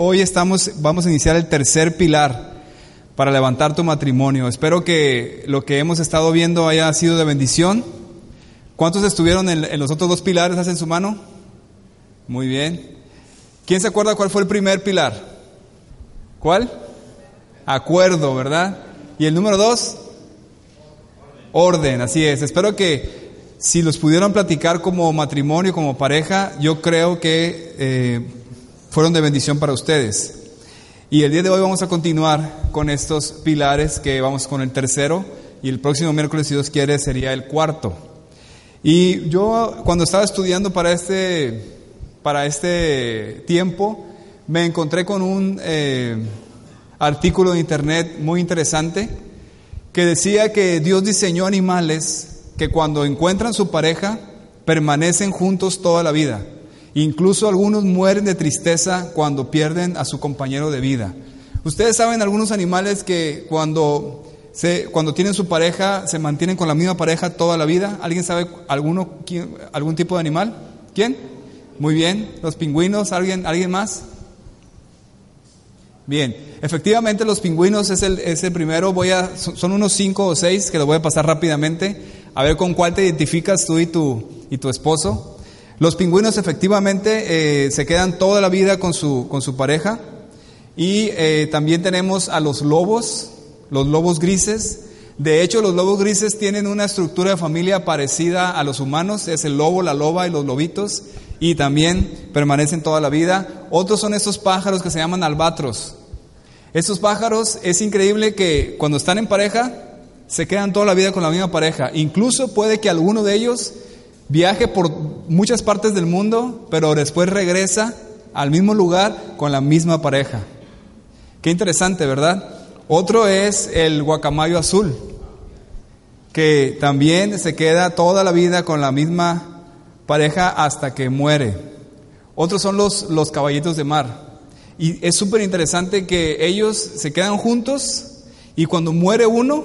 Hoy estamos, vamos a iniciar el tercer pilar para levantar tu matrimonio. Espero que lo que hemos estado viendo haya sido de bendición. ¿Cuántos estuvieron en, los otros dos pilares? ¿Hacen su mano? Muy bien. ¿Quién se acuerda cuál fue el primer pilar? ¿Cuál? Acuerdo, ¿verdad? ¿Y el número dos? Orden, así es. Espero que si los pudieron platicar como matrimonio, como pareja, yo creo que eh, fueron de bendición para ustedes. Y el día de hoy vamos a continuar con estos pilares que vamos con el tercero y el próximo miércoles, si Dios quiere, sería el cuarto. Y yo cuando estaba estudiando para este, para este tiempo, me encontré con un eh, artículo de internet muy interesante que decía que Dios diseñó animales que cuando encuentran su pareja permanecen juntos toda la vida. Incluso algunos mueren de tristeza cuando pierden a su compañero de vida. Ustedes saben algunos animales que cuando, se, cuando tienen su pareja se mantienen con la misma pareja toda la vida. ¿Alguien sabe alguno, algún tipo de animal? ¿Quién? Muy bien. ¿Los pingüinos? ¿Alguien, ¿alguien más? Bien, efectivamente los pingüinos es el, es el primero, voy a, son son unos cinco o seis que lo voy a pasar rápidamente, a ver con cuál te identificas tú y tu, y tu esposo. Los pingüinos efectivamente eh, se quedan toda la vida con su, con su pareja y eh, también tenemos a los lobos, los lobos grises. De hecho, los lobos grises tienen una estructura de familia parecida a los humanos, es el lobo, la loba y los lobitos, y también permanecen toda la vida. Otros son estos pájaros que se llaman albatros. Estos pájaros es increíble que cuando están en pareja se quedan toda la vida con la misma pareja. Incluso puede que alguno de ellos viaje por muchas partes del mundo, pero después regresa al mismo lugar con la misma pareja. Qué interesante, ¿verdad? Otro es el guacamayo azul, que también se queda toda la vida con la misma pareja hasta que muere. Otros son los, los caballitos de mar. Y es súper interesante que ellos se quedan juntos y cuando muere uno,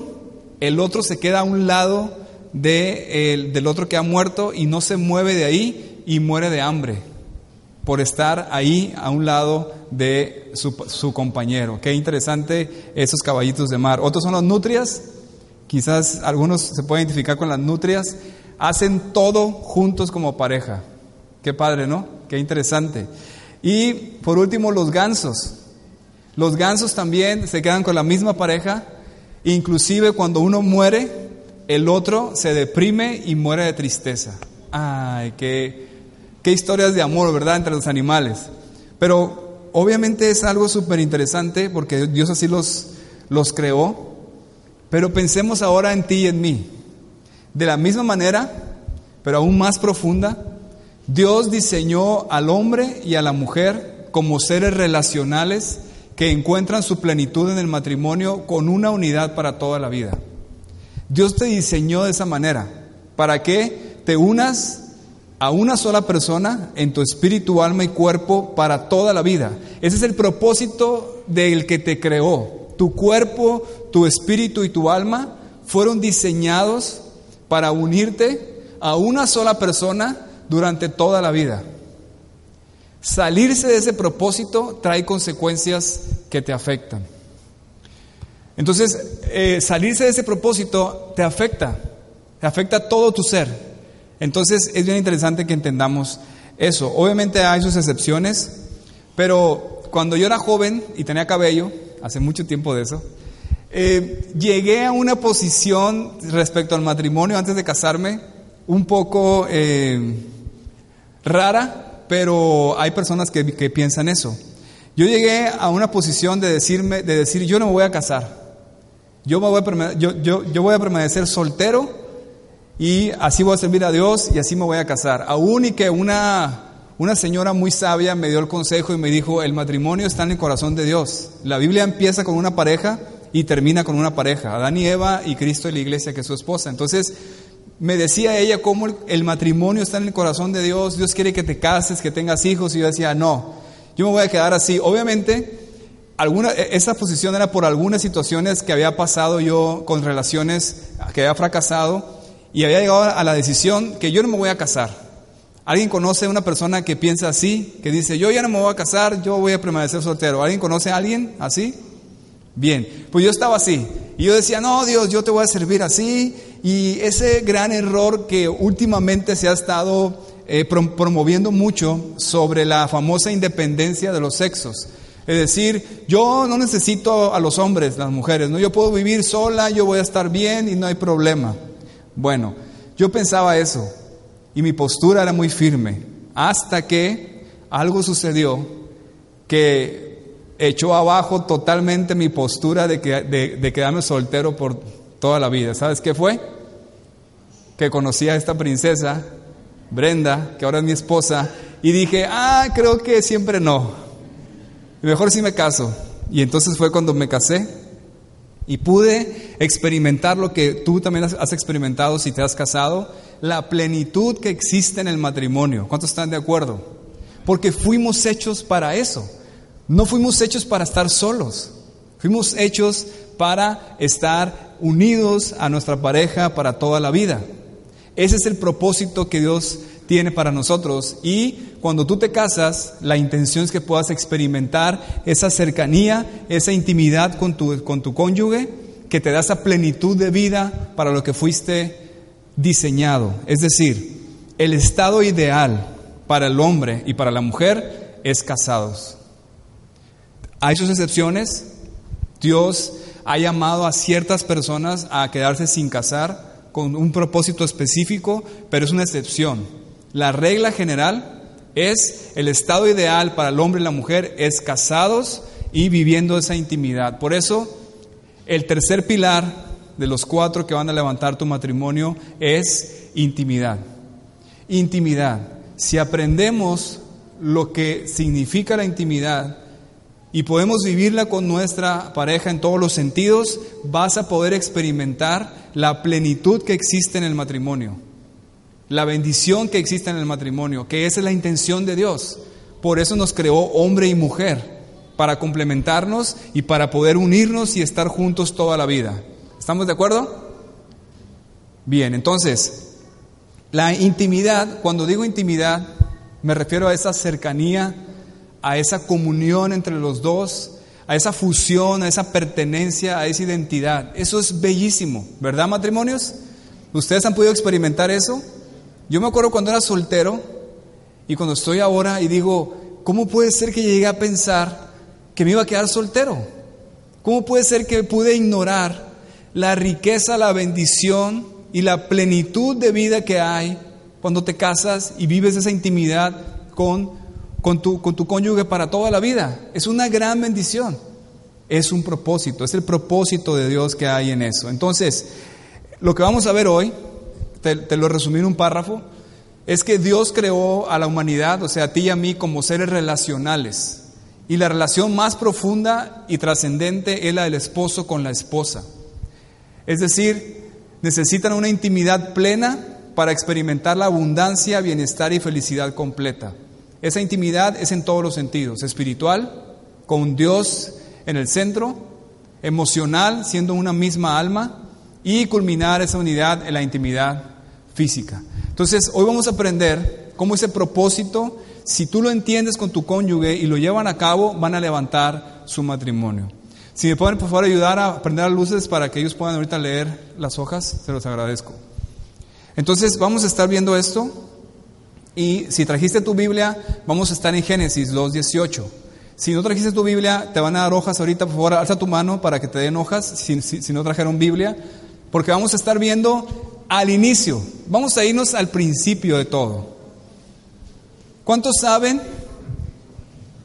el otro se queda a un lado de el- del otro que ha muerto y no se mueve de ahí y muere de hambre por estar ahí a un lado de su, su compañero. Qué interesante esos caballitos de mar. Otros son las nutrias, quizás algunos se pueden identificar con las nutrias, hacen todo juntos como pareja. Qué padre, ¿no? Qué interesante. Y por último, los gansos. Los gansos también se quedan con la misma pareja, inclusive cuando uno muere, el otro se deprime y muere de tristeza. Ay, qué, qué historias de amor, ¿verdad?, entre los animales. Pero obviamente es algo súper interesante porque Dios así los, los creó. Pero pensemos ahora en ti y en mí. De la misma manera, pero aún más profunda, Dios diseñó al hombre y a la mujer como seres relacionales que encuentran su plenitud en el matrimonio con una unidad para toda la vida. Dios te diseñó de esa manera, para que te unas a una sola persona en tu espíritu, alma y cuerpo para toda la vida. Ese es el propósito del que te creó. Tu cuerpo, tu espíritu y tu alma fueron diseñados para unirte a una sola persona durante toda la vida. Salirse de ese propósito trae consecuencias que te afectan. Entonces, eh, salirse de ese propósito te afecta, te afecta todo tu ser. Entonces, es bien interesante que entendamos eso. Obviamente hay sus excepciones, pero cuando yo era joven y tenía cabello, hace mucho tiempo de eso, eh, llegué a una posición respecto al matrimonio antes de casarme un poco eh, rara, pero hay personas que, que piensan eso. Yo llegué a una posición de decirme, de decir, yo no me voy a casar. Yo, me voy a yo, yo, yo voy a permanecer soltero y así voy a servir a Dios y así me voy a casar. Aún y que una, una señora muy sabia me dio el consejo y me dijo, el matrimonio está en el corazón de Dios. La Biblia empieza con una pareja y termina con una pareja, Adán y Eva y Cristo y la iglesia que es su esposa. Entonces, me decía ella cómo el matrimonio está en el corazón de Dios, Dios quiere que te cases, que tengas hijos, y yo decía, no, yo me voy a quedar así. Obviamente, alguna, e, esa posición era por algunas situaciones que había pasado yo con relaciones que había fracasado y había llegado a la decisión que yo no me voy a casar. ¿Alguien conoce a una persona que piensa así? Que dice, yo ya no me voy a casar, yo voy a permanecer soltero. ¿Alguien conoce a alguien así? Bien, pues yo estaba así. Y yo decía, no, Dios, yo te voy a servir así. Y ese gran error que últimamente se ha estado eh, promoviendo mucho sobre la famosa independencia de los sexos. Es decir, yo no necesito a los hombres, las mujeres, ¿no? Yo puedo vivir sola, yo voy a estar bien y no hay problema. Bueno, yo pensaba eso. Y mi postura era muy firme, hasta que algo sucedió que echó abajo totalmente mi postura de, que, de, quedarme soltero por toda la vida. ¿Sabes qué fue? Que conocí a esta princesa, Brenda, que ahora es mi esposa, y dije, ah, creo que siempre no. Mejor si me caso. Y entonces fue cuando me casé y pude experimentar lo que tú también has experimentado si te has casado, la plenitud que existe en el matrimonio. ¿Cuántos están de acuerdo? Porque fuimos hechos para eso. No fuimos hechos para estar solos. Fuimos hechos para estar unidos a nuestra pareja para toda la vida. Ese es el propósito que Dios tiene para nosotros. Y cuando tú te casas, la intención es que puedas experimentar esa cercanía, esa intimidad con tu, con tu cónyuge, que te da esa plenitud de vida para lo que fuiste diseñado. Es decir, el estado ideal para el hombre y para la mujer es casados. Hay sus excepciones. Dios ha llamado a ciertas personas a quedarse sin casar con un propósito específico, pero es una excepción. La regla general es el estado ideal para el hombre y la mujer es casados y viviendo esa intimidad. Por eso, el tercer pilar de los cuatro que van a levantar tu matrimonio es intimidad. Intimidad. Si aprendemos lo que significa la intimidad y podemos vivirla con nuestra pareja en todos los sentidos, vas a poder experimentar la plenitud que existe en el matrimonio, la bendición que existe en el matrimonio, que esa es la intención de Dios. Por eso nos creó hombre y mujer, para complementarnos y para poder unirnos y estar juntos toda la vida. ¿Estamos de acuerdo? Bien, entonces, la intimidad, cuando digo intimidad, me refiero a esa cercanía, a esa comunión entre los dos, a esa fusión, a esa pertenencia, a esa identidad. Eso es bellísimo, ¿verdad, matrimonios? ¿Ustedes han podido experimentar eso? Yo me acuerdo cuando era soltero y cuando estoy ahora y digo, ¿cómo puede ser que llegué a pensar que me iba a quedar soltero? ¿Cómo puede ser que pude ignorar la riqueza, la bendición y la plenitud de vida que hay cuando te casas y vives esa intimidad con, con, tu, con tu cónyuge para toda la vida. Es una gran bendición. Es un propósito, es el propósito de Dios que hay en eso. Entonces, lo que vamos a ver hoy, te, lo resumí en un párrafo, es que Dios creó a la humanidad, o sea, a ti y a mí, como seres relacionales. Y la relación más profunda y trascendente es la del esposo con la esposa. Es decir, necesitan una intimidad plena para experimentar la abundancia, bienestar y felicidad completa. Esa intimidad es en todos los sentidos, espiritual, con Dios en el centro, emocional, siendo una misma alma, y culminar esa unidad en la intimidad física. Entonces, hoy vamos a aprender cómo ese propósito, si tú lo entiendes con tu cónyuge y lo llevan a cabo, van a levantar su matrimonio. Si me pueden por favor ayudar a prender las luces para que ellos puedan ahorita leer las hojas, se los agradezco. Entonces vamos a estar viendo esto y si trajiste tu Biblia, vamos a estar en Génesis 2.18. Si no trajiste tu Biblia, te van a dar hojas ahorita, por favor, alza tu mano para que te den hojas, si, si no trajeron Biblia, porque vamos a estar viendo al inicio, vamos a irnos al principio de todo. ¿Cuántos saben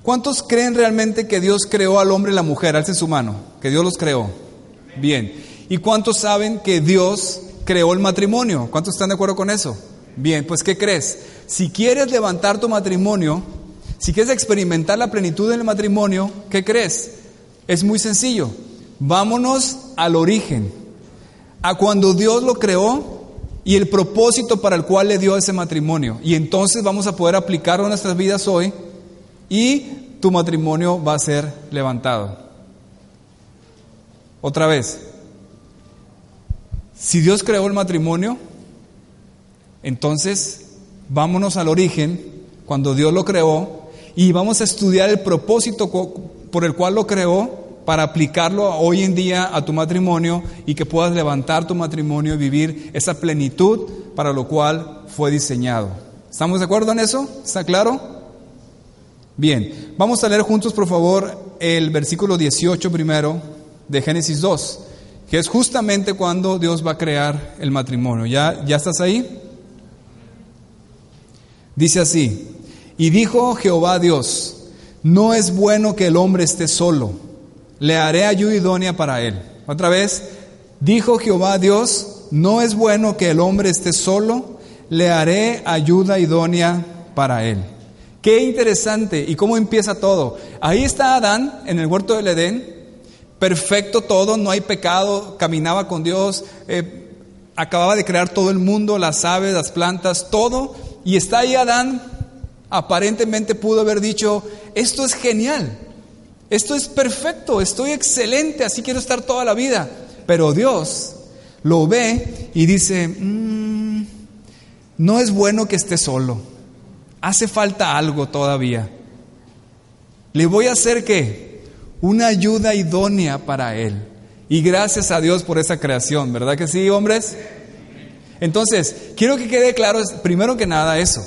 ¿Cuántos creen realmente que Dios creó al hombre y la mujer? Alcen su mano, que Dios los creó. Bien. ¿Y cuántos saben que Dios creó el matrimonio? ¿Cuántos están de acuerdo con eso? Bien, pues ¿qué crees? Si quieres levantar tu matrimonio, si quieres experimentar la plenitud del matrimonio, ¿qué crees? Es muy sencillo. Vámonos al origen, a cuando Dios lo creó y el propósito para el cual le dio ese matrimonio. Y entonces vamos a poder aplicarlo a nuestras vidas hoy y tu matrimonio va a ser levantado. Otra vez, si Dios creó el matrimonio, entonces vámonos al origen, cuando Dios lo creó, y vamos a estudiar el propósito por el cual lo creó para aplicarlo hoy en día a tu matrimonio y que puedas levantar tu matrimonio y vivir esa plenitud para lo cual fue diseñado. ¿Estamos de acuerdo en eso? ¿Está claro? Bien, vamos a leer juntos por favor el versículo 18 primero de Génesis 2, que es justamente cuando Dios va a crear el matrimonio. ¿Ya, ya estás ahí? Dice así, y dijo Jehová Dios, no es bueno que el hombre esté solo le haré ayuda idónea para él. Otra vez, dijo Jehová Dios, no es bueno que el hombre esté solo, le haré ayuda idónea para él. Qué interesante. ¿Y cómo empieza todo? Ahí está Adán en el huerto del Edén, perfecto todo, no hay pecado, caminaba con Dios, eh, acababa de crear todo el mundo, las aves, las plantas, todo. Y está ahí Adán, aparentemente pudo haber dicho, esto es genial, esto es perfecto, estoy excelente, así quiero estar toda la vida. Pero Dios lo ve y dice, mm, no es bueno que esté solo, hace falta algo todavía. Le voy a hacer qué? Una ayuda idónea para él. Y gracias a Dios por esa creación, ¿verdad que sí, hombres? Entonces, quiero que quede claro, primero que nada, eso.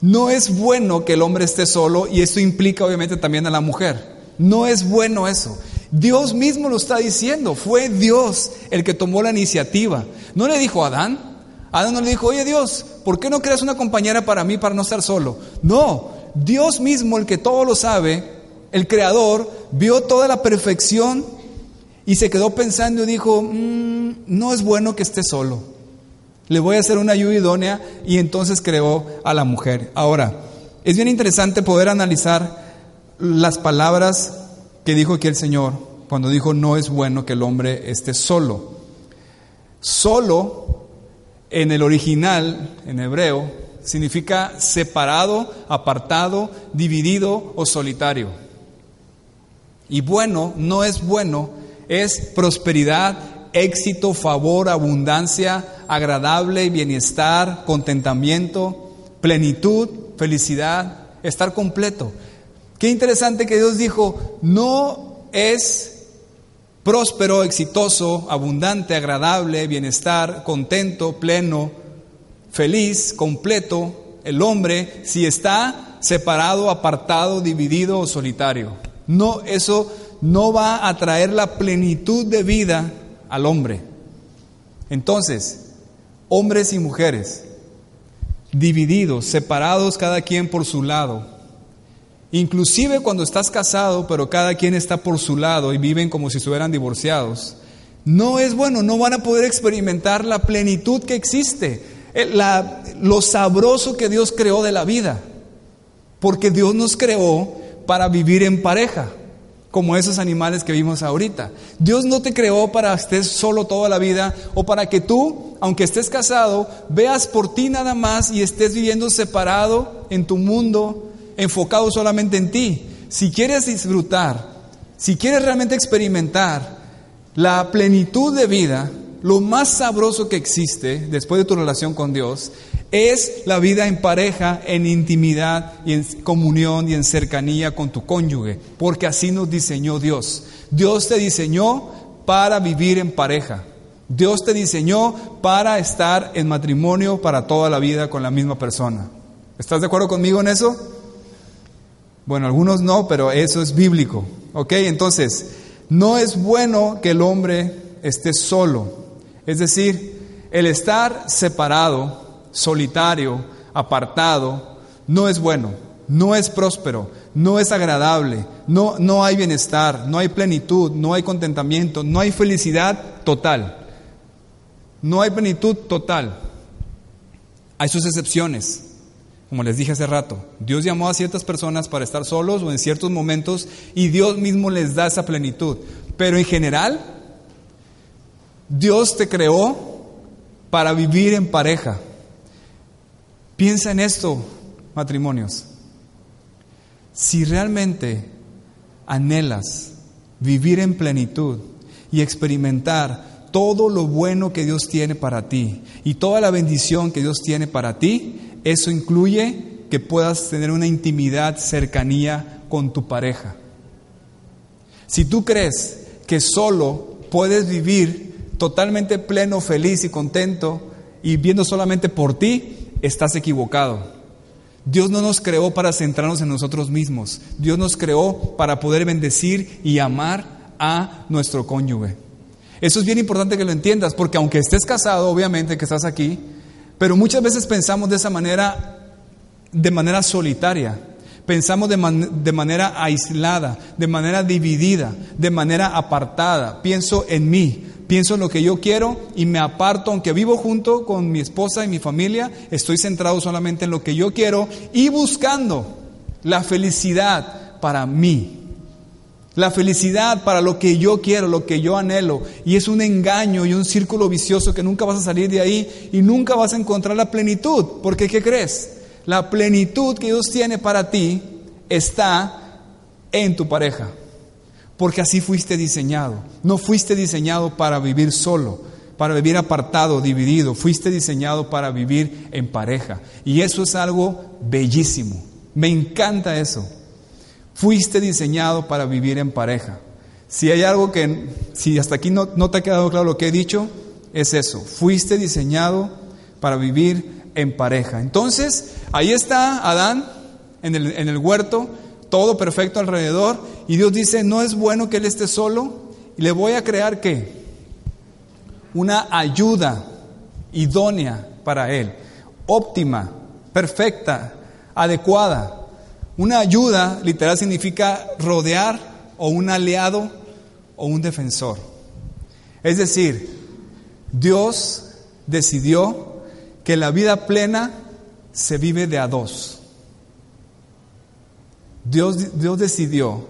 No es bueno que el hombre esté solo y esto implica obviamente también a la mujer. No es bueno eso. Dios mismo lo está diciendo. Fue Dios el que tomó la iniciativa. No le dijo a Adán. Adán no le dijo, oye Dios, ¿por qué no creas una compañera para mí para no estar solo? No, Dios mismo, el que todo lo sabe, el creador, vio toda la perfección y se quedó pensando y dijo, mm, no es bueno que esté solo. Le voy a hacer una ayuda idónea y entonces creó a la mujer. Ahora, es bien interesante poder analizar las palabras que dijo aquí el Señor cuando dijo no es bueno que el hombre esté solo. Solo en el original, en hebreo, significa separado, apartado, dividido o solitario. Y bueno no es bueno, es prosperidad, éxito, favor, abundancia, agradable, bienestar, contentamiento, plenitud, felicidad, estar completo. Qué interesante que Dios dijo, no es próspero, exitoso, abundante, agradable, bienestar, contento, pleno, feliz, completo el hombre si está separado, apartado, dividido o solitario. No, eso no va a traer la plenitud de vida al hombre. Entonces, hombres y mujeres, divididos, separados cada quien por su lado, Inclusive cuando estás casado, pero cada quien está por su lado y viven como si estuvieran divorciados, no es bueno, no van a poder experimentar la plenitud que existe, eh, lo sabroso que Dios creó de la vida, porque Dios nos creó para vivir en pareja, como esos animales que vimos ahorita. Dios no te creó para que estés solo toda la vida o para que tú, aunque estés casado, veas por ti nada más y estés viviendo separado en tu mundo enfocado solamente en ti. Si quieres disfrutar, si quieres realmente experimentar la plenitud de vida, lo más sabroso que existe después de tu relación con Dios es la vida en pareja, en intimidad y en comunión y en cercanía con tu cónyuge, porque así nos diseñó Dios. Dios te diseñó para vivir en pareja. Dios te diseñó para estar en matrimonio para toda la vida con la misma persona. ¿Estás de acuerdo conmigo en eso? Bueno, algunos no, pero eso es bíblico. ¿Ok? Entonces, no es bueno que el hombre esté solo. Es decir, el estar separado, solitario, apartado, no es bueno, no es próspero, no es agradable, no, no hay bienestar, no hay plenitud, no hay contentamiento, no hay felicidad total. No hay plenitud total. Hay sus excepciones. Como les dije hace rato, Dios llamó a ciertas personas para estar solos o en ciertos momentos y Dios mismo les da esa plenitud. Pero en general, Dios te creó para vivir en pareja. Piensa en esto, matrimonios. Si realmente anhelas vivir en plenitud y experimentar todo lo bueno que Dios tiene para ti y toda la bendición que Dios tiene para ti, eso incluye que puedas tener una intimidad, cercanía con tu pareja. Si tú crees que solo puedes vivir totalmente pleno, feliz y contento y viendo solamente por ti, estás equivocado. Dios no nos creó para centrarnos en nosotros mismos. Dios nos creó para poder bendecir y amar a nuestro cónyuge. Eso es bien importante que lo entiendas, porque aunque estés casado, obviamente que estás aquí, pero muchas veces pensamos de esa manera, de manera solitaria. Pensamos de, de, manera aislada, de manera dividida, de manera apartada. Pienso en mí, pienso en lo que yo quiero y me aparto, aunque vivo junto con mi esposa y mi familia, estoy centrado solamente en lo que yo quiero y buscando la felicidad para mí. La felicidad para lo que yo quiero, lo que yo anhelo. Y es un engaño y un círculo vicioso que nunca vas a salir de ahí y nunca vas a encontrar la plenitud. Porque, ¿qué crees? La plenitud que Dios tiene para ti está en tu pareja. Porque así fuiste diseñado. No fuiste diseñado para vivir solo, para vivir apartado, dividido. Fuiste diseñado para vivir en pareja. Y eso es algo bellísimo. Me encanta eso. Fuiste diseñado para vivir en pareja. Si hay algo que, si hasta aquí no, no, te ha quedado claro lo que he dicho, es eso. Fuiste diseñado para vivir en pareja. Entonces, ahí está Adán en el, en el huerto, todo perfecto alrededor, y Dios dice, no es bueno que él esté solo, y le voy a crear qué? Una ayuda idónea para él, óptima, perfecta, adecuada. Una ayuda literal significa rodear o un aliado o un defensor. Es decir, Dios decidió que la vida plena se vive de a dos. Dios, Dios decidió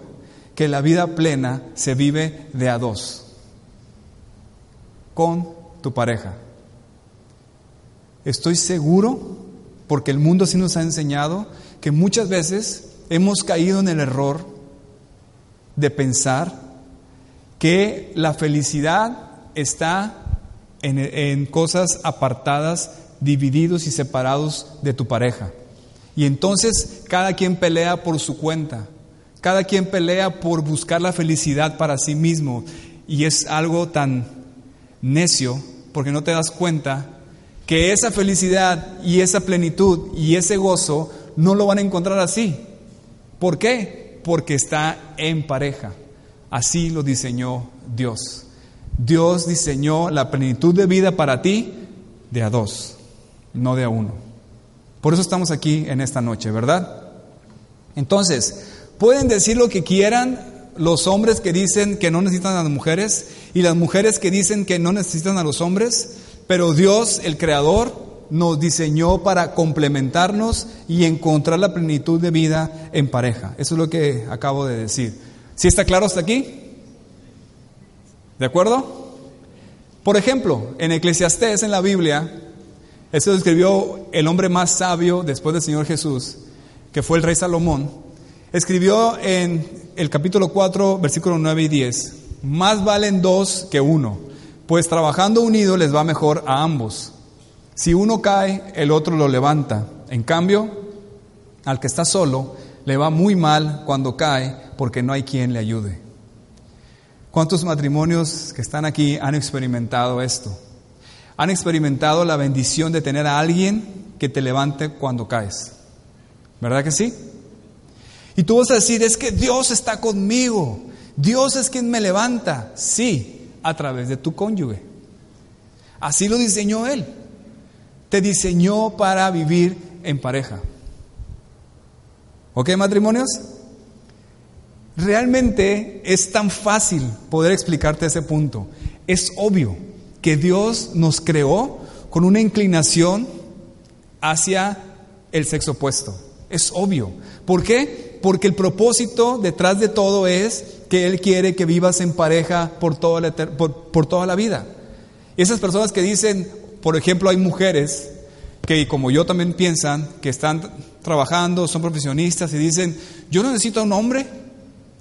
que la vida plena se vive de a dos con tu pareja. Estoy seguro, porque el mundo así nos ha enseñado, que muchas veces hemos caído en el error de pensar que la felicidad está en, en, cosas apartadas, divididos y separados de tu pareja. Y entonces cada quien pelea por su cuenta, cada quien pelea por buscar la felicidad para sí mismo. Y es algo tan necio porque no te das cuenta que esa felicidad y esa plenitud y ese gozo no lo van a encontrar así. ¿Por qué? Porque está en pareja. Así lo diseñó Dios. Dios diseñó la plenitud de vida para ti de a dos, no de a uno. Por eso estamos aquí en esta noche, ¿verdad? Entonces, pueden decir lo que quieran los hombres que dicen que no necesitan a las mujeres y las mujeres que dicen que no necesitan a los hombres, pero Dios, el Creador, nos diseñó para complementarnos y encontrar la plenitud de vida en pareja. Eso es lo que acabo de decir. ¿Sí está claro hasta aquí? ¿De acuerdo? Por ejemplo, en Eclesiastés, en la Biblia, eso escribió el hombre más sabio después del Señor Jesús, que fue el rey Salomón. Escribió en el capítulo 4, versículos 9 y 10, más valen dos que uno, pues trabajando unidos les va mejor a ambos. Si uno cae, el otro lo levanta. En cambio, al que está solo, le va muy mal cuando cae porque no hay quien le ayude. ¿Cuántos matrimonios que están aquí han experimentado esto? Han experimentado la bendición de tener a alguien que te levante cuando caes. ¿Verdad que sí? Y tú vas a decir, es que Dios está conmigo. Dios es quien me levanta. Sí, a través de tu cónyuge. Así lo diseñó Él te diseñó para vivir en pareja. ¿Ok, matrimonios? Realmente es tan fácil poder explicarte ese punto. Es obvio que Dios nos creó con una inclinación hacia el sexo opuesto. Es obvio. ¿Por qué? Porque el propósito detrás de todo es que Él quiere que vivas en pareja por toda la, por, por toda la vida. Esas personas que dicen, por ejemplo, hay mujeres que como yo también piensan que están trabajando, son profesionistas y dicen, yo no necesito a un hombre,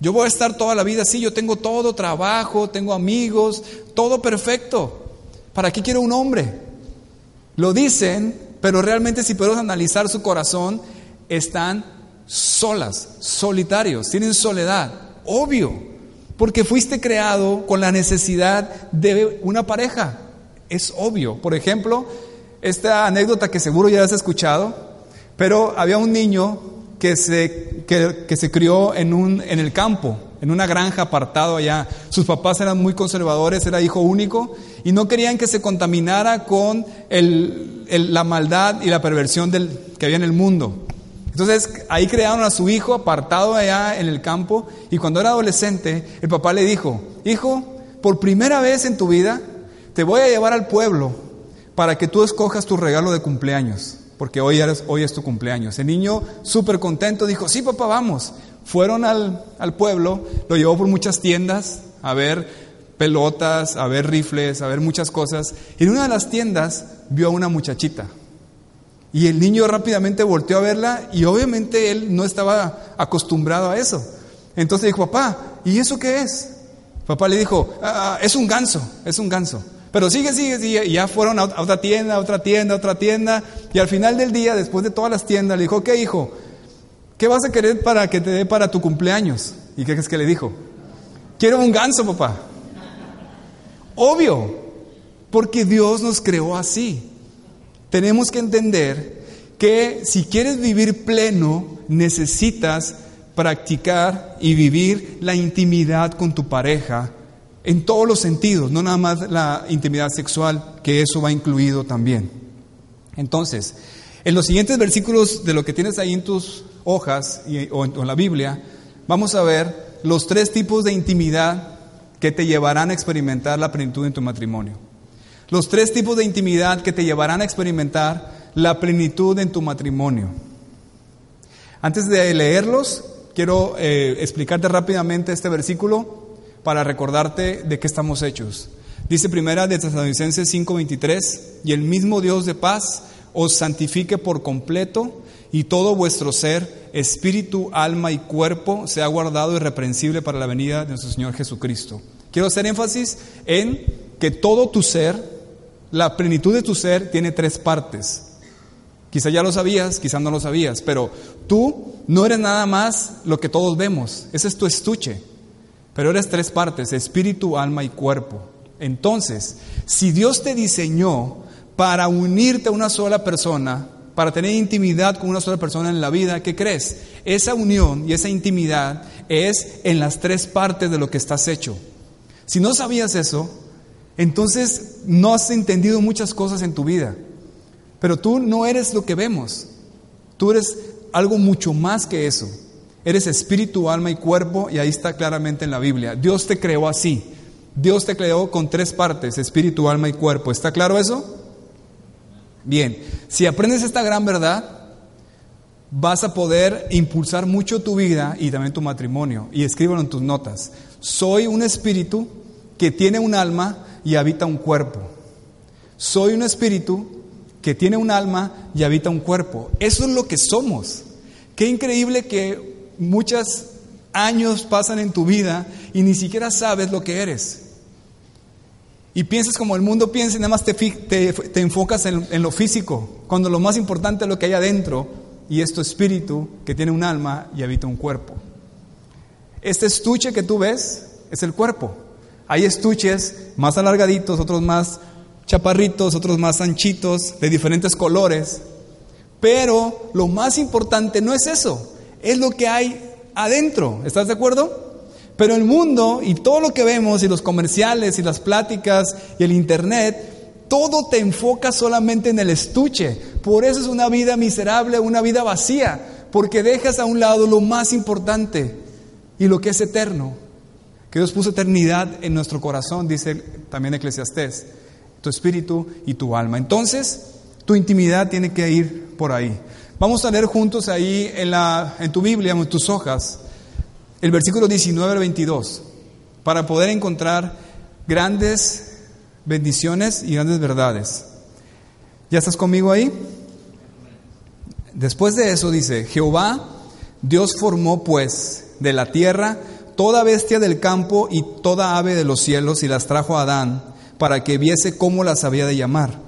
yo voy a estar toda la vida así, yo tengo todo, trabajo, tengo amigos, todo perfecto. ¿Para qué quiero un hombre? Lo dicen, pero realmente si podemos analizar su corazón, están solas, solitarios, tienen soledad, obvio, porque fuiste creado con la necesidad de una pareja, es obvio. Por ejemplo, esta anécdota que seguro ya has escuchado, pero había un niño que se, que, se crió en, un, en el campo, en una granja apartado allá. Sus papás eran muy conservadores, era hijo único, y no querían que se contaminara con el, la maldad y la perversión que había en el mundo. Entonces ahí crearon a su hijo apartado allá en el campo, y cuando era adolescente, el papá le dijo, hijo, por primera vez en tu vida, te voy a llevar al pueblo para que tú escojas tu regalo de cumpleaños porque hoy, es tu cumpleaños. El niño súper contento dijo, sí papá, vamos. Fueron al, al pueblo, lo llevó por muchas tiendas a ver pelotas, a ver rifles, a ver muchas cosas. Y en una de las tiendas vio a una muchachita. Y el niño rápidamente volteó a verla y obviamente él no estaba acostumbrado a eso. Entonces dijo, papá, ¿y eso qué es? Papá le dijo, ah, ah, es un ganso, es un ganso. Pero sigue, sigue, sigue. Y ya fueron a otra tienda, a otra tienda, a otra tienda. Y al final del día, después de todas las tiendas, le dijo, ¿qué hijo? ¿Qué vas a querer para que te dé para tu cumpleaños? ¿Y qué es que le dijo? Quiero un ganso, papá. Obvio, porque Dios nos creó así. Tenemos que entender que si quieres vivir pleno, necesitas practicar y vivir la intimidad con tu pareja en todos los sentidos, no nada más la intimidad sexual, que eso va incluido también. Entonces, en los siguientes versículos de lo que tienes ahí en tus hojas o, en, la Biblia, vamos a ver los tres tipos de intimidad que te llevarán a experimentar la plenitud en tu matrimonio. Los tres tipos de intimidad que te llevarán a experimentar la plenitud en tu matrimonio. Antes de leerlos, quiero eh, explicarte rápidamente este versículo para recordarte de qué estamos hechos. Dice primera de Tesalonicenses 5:23, y el mismo Dios de paz os santifique por completo y todo vuestro ser, espíritu, alma y cuerpo sea guardado irreprensible para la venida de nuestro Señor Jesucristo. Quiero hacer énfasis en que todo tu ser, la plenitud de tu ser tiene tres partes. Quizá ya lo sabías, quizá no lo sabías, pero tú no eres nada más lo que todos vemos. Ese es tu estuche. Pero eres tres partes, espíritu, alma y cuerpo. Entonces, si Dios te diseñó para unirte a una sola persona, para tener intimidad con una sola persona en la vida, ¿qué crees? Esa unión y esa intimidad es en las tres partes de lo que estás hecho. Si no sabías eso, entonces no has entendido muchas cosas en tu vida. Pero tú no eres lo que vemos. Tú eres algo mucho más que eso. Eres espíritu, alma y cuerpo y ahí está claramente en la Biblia. Dios te creó así. Dios te creó con tres partes, espíritu, alma y cuerpo. ¿Está claro eso? Bien, si aprendes esta gran verdad, vas a poder impulsar mucho tu vida y también tu matrimonio. Y escríbelo en tus notas. Soy un espíritu que tiene un alma y habita un cuerpo. Soy un espíritu que tiene un alma y habita un cuerpo. Eso es lo que somos. Qué increíble que muchos años pasan en tu vida y ni siquiera sabes lo que eres. Y piensas como el mundo piensa y nada más te, te, enfocas en, lo físico, cuando lo más importante es lo que hay adentro y es tu espíritu que tiene un alma y habita un cuerpo. Este estuche que tú ves es el cuerpo. Hay estuches más alargaditos, otros más chaparritos, otros más anchitos, de diferentes colores. Pero lo más importante no es eso es lo que hay adentro. ¿Estás de acuerdo? Pero el mundo y todo lo que vemos y los comerciales y las pláticas y el internet, todo te enfoca solamente en el estuche. Por eso es una vida miserable, una vida vacía, porque dejas a un lado lo más importante y lo que es eterno. Que Dios puso eternidad en nuestro corazón, dice también Eclesiastés, tu espíritu y tu alma. Entonces, Tu intimidad tiene que ir por ahí. Vamos a leer juntos ahí en, la, en tu Biblia, en tus hojas, el versículo 19 al 22, para poder encontrar grandes bendiciones y grandes verdades. ¿Ya estás conmigo ahí? Después de eso dice, Jehová, Dios formó pues de la tierra toda bestia del campo y toda ave de los cielos y las trajo a Adán para que viese cómo las había de llamar.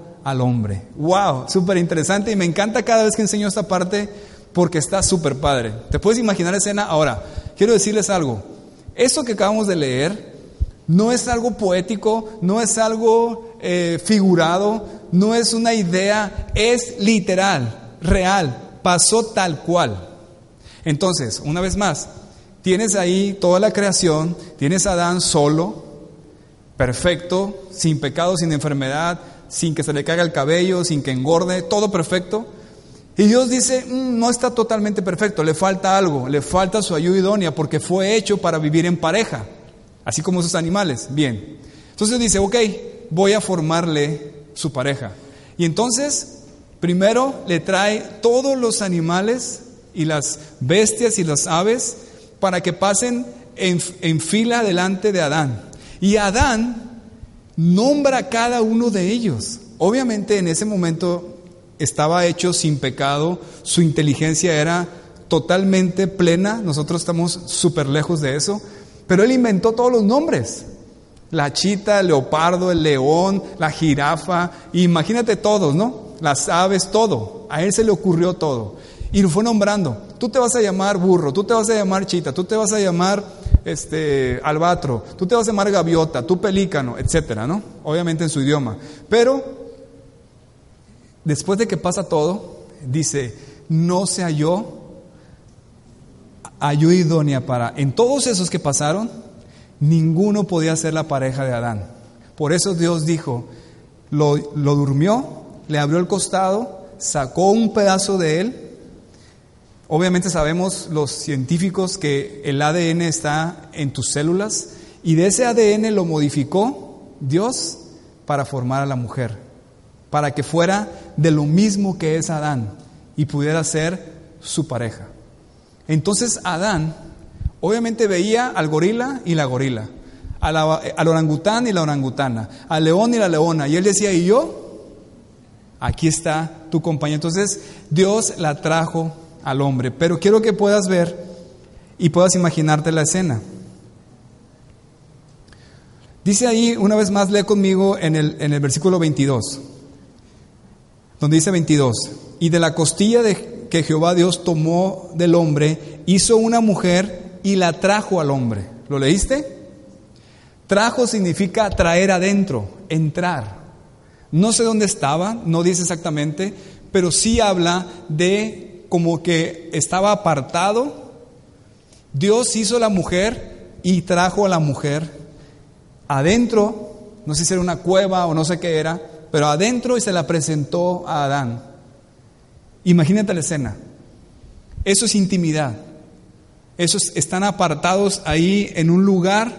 al hombre. ¡Wow! Súper interesante y me encanta cada vez que enseño esta parte porque está súper padre. ¿Te puedes imaginar escena? Ahora, quiero decirles algo. Eso que acabamos de leer no es algo poético, no es algo eh, figurado, no es una idea, es literal, real, pasó tal cual. Entonces, una vez más, tienes ahí toda la creación, tienes a Adán solo, perfecto, sin pecado, sin enfermedad, sin que se le caiga el cabello, sin que engorde, todo perfecto. Y Dios dice, mm, no está totalmente perfecto, le falta algo, le falta su ayuda idónea porque fue hecho para vivir en pareja, así como sus animales. Bien. Entonces dice, ok, voy a formarle su pareja. Y entonces, primero le trae todos los animales y las bestias y las aves para que pasen en, fila delante de Adán. Y Adán nombra a cada uno de ellos. Obviamente en ese momento estaba hecho sin pecado, su inteligencia era totalmente plena, nosotros estamos súper lejos de eso, pero él inventó todos los nombres. La chita, el leopardo, el león, la jirafa, imagínate todos, ¿no? Las aves, todo. A él se le ocurrió todo. Y lo fue nombrando. Tú te vas a llamar burro, tú te vas a llamar chita, tú te vas a llamar este, albatro, tú te vas a llamar gaviota, tú pelícano, etcétera, ¿no? Obviamente en su idioma. Pero después de que pasa todo, dice, no se halló ayuda idónea para. En todos esos que pasaron, ninguno podía ser la pareja de Adán. Por eso Dios dijo, lo, lo durmió, le abrió el costado, sacó un pedazo de él Obviamente sabemos los científicos que el ADN está en tus células y de ese ADN lo modificó Dios para formar a la mujer, para que fuera de lo mismo que es Adán y pudiera ser su pareja. Entonces Adán obviamente veía al gorila y la gorila, al orangután y la orangutana, al león y la leona, y él decía, ¿y yo? Aquí está tu compañero. Entonces Dios la trajo al hombre. Pero quiero que puedas ver y puedas imaginarte la escena. Dice ahí, una vez más, lee conmigo en el, en el versículo 22, donde dice 22, y de la costilla de que Jehová Dios tomó del hombre, hizo una mujer y la trajo al hombre. ¿Lo leíste? Trajo significa traer adentro, entrar. No sé dónde estaba, no dice exactamente, pero sí habla de como que estaba apartado, Dios hizo la mujer y trajo a la mujer adentro, no sé si era una cueva o no sé qué era, pero adentro y se la presentó a Adán. Imagínate la escena. Eso es intimidad. Esos están apartados ahí en un lugar.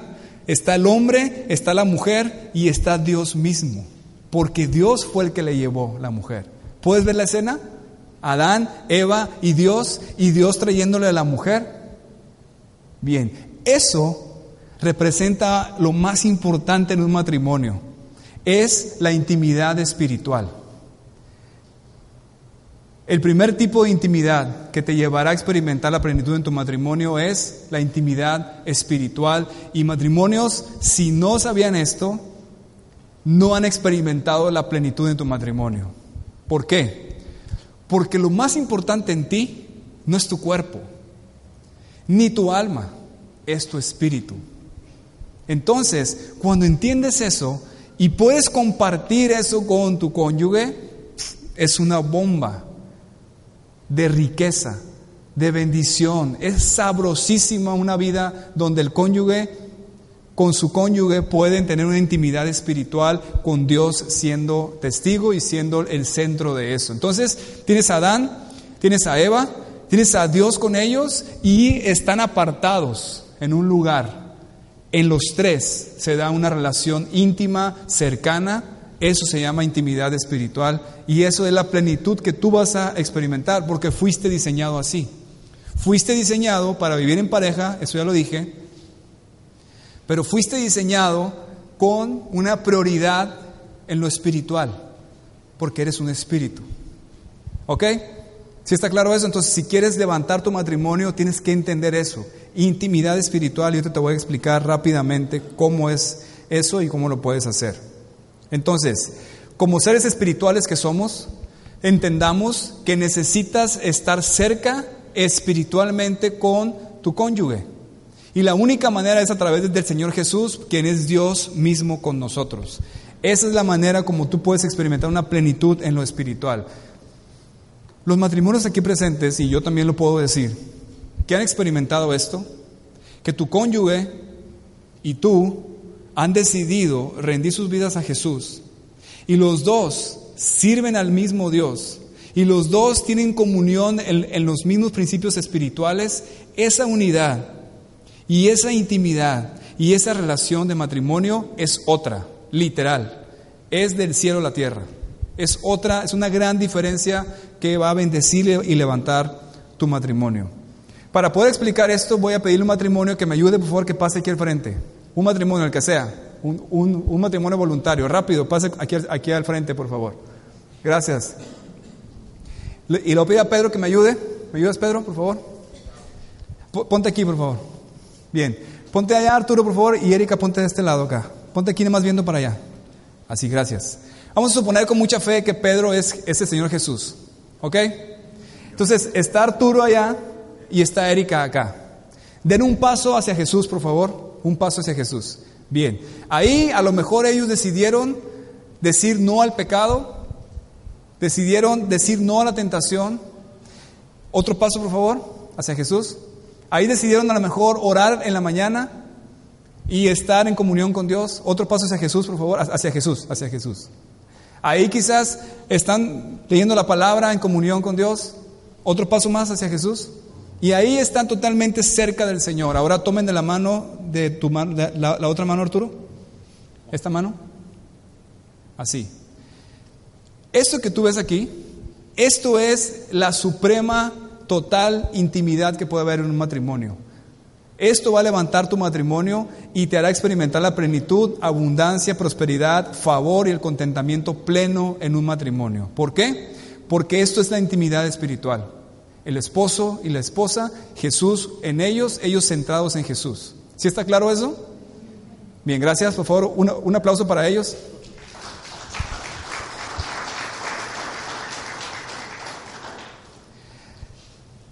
Está el hombre, está la mujer y está Dios mismo. Porque Dios fue el que le llevó la mujer. ¿Puedes ver la escena? Adán, Eva y Dios, y Dios trayéndole a la mujer. Bien, eso representa lo más importante en un matrimonio, es la intimidad espiritual. El primer tipo de intimidad que te llevará a experimentar la plenitud en tu matrimonio es la intimidad espiritual. Y matrimonios, si no sabían esto, no han experimentado la plenitud en tu matrimonio. ¿Por qué? Porque lo más importante en ti no es tu cuerpo, ni tu alma, es tu espíritu. Entonces, cuando entiendes eso y puedes compartir eso con tu cónyuge, es una bomba de riqueza, de bendición. Es sabrosísima una vida donde el cónyuge con su cónyuge pueden tener una intimidad espiritual con Dios siendo testigo y siendo el centro de eso. Entonces, tienes a Adán, tienes a Eva, tienes a Dios con ellos y están apartados en un lugar. En los tres se da una relación íntima, cercana, eso se llama intimidad espiritual y eso es la plenitud que tú vas a experimentar porque fuiste diseñado así. Fuiste diseñado para vivir en pareja, eso ya lo dije, pero fuiste diseñado con una prioridad en lo espiritual, porque eres un espíritu. ¿Ok? Si está claro eso, entonces si quieres levantar tu matrimonio, tienes que entender eso. Intimidad espiritual, yo te voy a explicar rápidamente cómo es eso y cómo lo puedes hacer. Entonces, como seres espirituales que somos, entendamos que necesitas estar cerca espiritualmente con tu cónyuge. Y la única manera es a través del Señor Jesús, quien es Dios mismo con nosotros. Esa es la manera como tú puedes experimentar una plenitud en lo espiritual. Los matrimonios aquí presentes, y yo también lo puedo decir, que han experimentado esto, que tu cónyuge y tú han decidido rendir sus vidas a Jesús, y los dos sirven al mismo Dios, y los dos tienen comunión en, en los mismos principios espirituales, esa unidad y esa intimidad y esa relación de matrimonio es otra, literal, es del cielo a la tierra. Es otra, es una gran diferencia que va a bendecir y levantar tu matrimonio. Para poder explicar esto, voy a pedirle un matrimonio que me ayude, por favor, que pase aquí al frente. Un matrimonio, el que sea. Un, matrimonio voluntario. Rápido, pase aquí, aquí al frente, por favor. Gracias. Y lo pido a Pedro que me ayude. ¿Me ayudas, Pedro, por favor? Ponte aquí, por favor. Bien. Ponte allá, Arturo, por favor. Y Erika, ponte de este lado acá. Ponte aquí, más viendo para allá. Así, gracias. Vamos a suponer con mucha fe que Pedro es, ese Señor Jesús. ¿Ok? Entonces, está Arturo allá y está Erika acá. Den un paso hacia Jesús, por favor. Un paso hacia Jesús. Bien. Ahí a lo mejor ellos decidieron decir no al pecado. Decidieron decir no a la tentación. Otro paso, por favor, hacia Jesús. Ahí decidieron a lo mejor orar en la mañana y estar en comunión con Dios. Otro paso hacia Jesús, por favor, hacia Jesús, hacia Jesús. Ahí quizás están leyendo la palabra en comunión con Dios. Otro paso más hacia Jesús. Y ahí están totalmente cerca del Señor. Ahora tomen de la mano de tu mano, la, la otra mano, Arturo. Esta mano. Así. Esto que tú ves aquí, esto es la suprema total intimidad que puede haber en un matrimonio. Esto va a levantar tu matrimonio y te hará experimentar la plenitud, abundancia, prosperidad, favor y el contentamiento pleno en un matrimonio. ¿Por qué? Porque esto es la intimidad espiritual. El esposo y la esposa, Jesús en ellos, ellos centrados en Jesús. ¿Sí está claro eso? Bien, gracias. Por favor, un, un aplauso para ellos.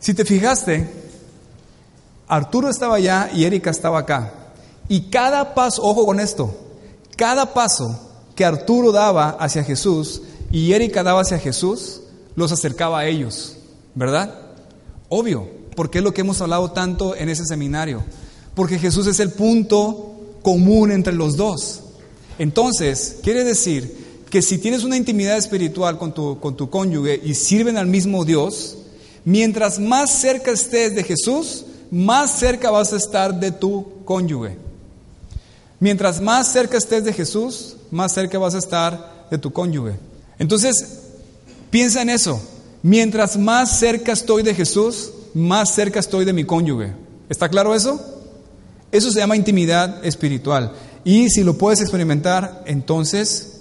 Si te fijaste, Arturo estaba allá y Erika estaba acá. Y cada paso, ojo con esto, cada paso que Arturo daba hacia Jesús y Erika daba hacia Jesús, los acercaba a ellos, ¿verdad? Obvio, porque es lo que hemos hablado tanto en ese seminario. Porque Jesús es el punto común entre los dos. Entonces, quiere decir que si tienes una intimidad espiritual con tu, con tu cónyuge y sirven al mismo Dios, mientras más cerca estés de Jesús, más cerca vas a estar de tu cónyuge. Mientras más cerca estés de Jesús, más cerca vas a estar de tu cónyuge. Entonces, piensa en eso. Mientras más cerca estoy de Jesús, más cerca estoy de mi cónyuge. ¿Está claro eso? Eso se llama intimidad espiritual. Y si lo puedes experimentar, entonces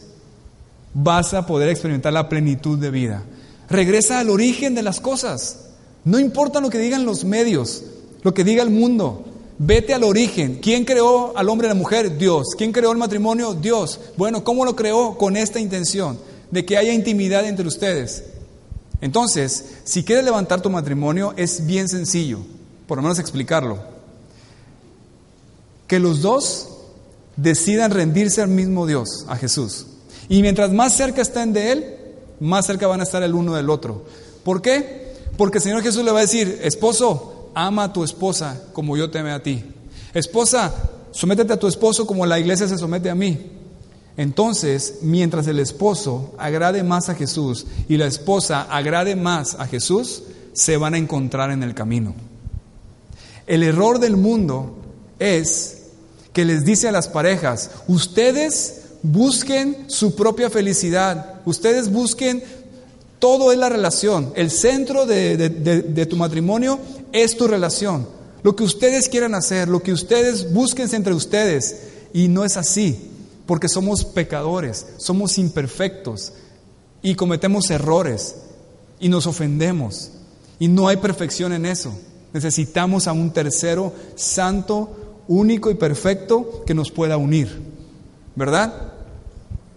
vas a poder experimentar la plenitud de vida. Regresa al origen de las cosas. No importa lo que digan los medios, lo que diga el mundo. Vete al origen. ¿Quién creó al hombre y a la mujer? Dios. ¿Quién creó el matrimonio? Dios. Bueno, ¿cómo lo creó? Con esta intención, de que haya intimidad entre ustedes. Entonces, si quieres levantar tu matrimonio, es bien sencillo, por lo menos explicarlo. Que los dos decidan rendirse al mismo Dios, a Jesús. Y mientras más cerca estén de Él, más cerca van a estar el uno del otro. ¿Por qué? Porque el Señor Jesús le va a decir, esposo, ama a tu esposa como yo te amé a ti. Esposa, sométete a tu esposo como la iglesia se somete a mí. Entonces, mientras el esposo agrade más a Jesús y la esposa agrade más a Jesús, se van a encontrar en el camino. El error del mundo es que les dice a las parejas, ustedes busquen su propia felicidad, ustedes busquen, todo es la relación, el centro de, de tu matrimonio es tu relación, lo que ustedes quieran hacer, lo que ustedes busquen entre ustedes, y no es así porque somos pecadores, somos imperfectos y cometemos errores y nos ofendemos. Y no hay perfección en eso. Necesitamos a un tercero santo, único y perfecto que nos pueda unir. ¿Verdad?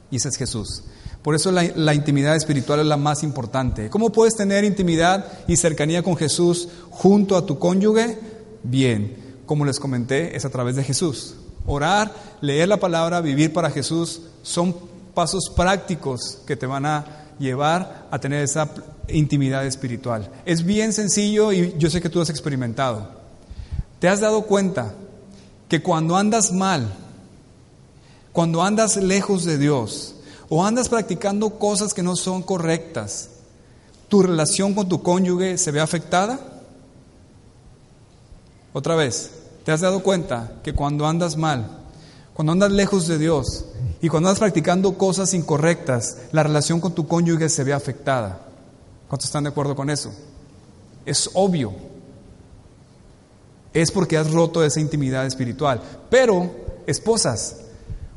Y ese es Jesús. Por eso la, la, intimidad espiritual es la más importante. ¿Cómo puedes tener intimidad y cercanía con Jesús junto a tu cónyuge? Bien, como les comenté, es a través de Jesús. Orar, leer la palabra, vivir para Jesús son pasos prácticos que te van a llevar a tener esa intimidad espiritual. Es bien sencillo y yo sé que tú has experimentado. ¿Te has dado cuenta que cuando andas mal, cuando andas lejos de Dios o andas practicando cosas que no son correctas, tu relación con tu cónyuge se ve afectada? Otra vez, ¿Te has dado cuenta que cuando andas mal, cuando andas lejos de Dios y cuando andas practicando cosas incorrectas, la relación con tu cónyuge se ve afectada? ¿Cuántos están de acuerdo con eso? Es obvio. Es porque has roto esa intimidad espiritual. Pero, esposas,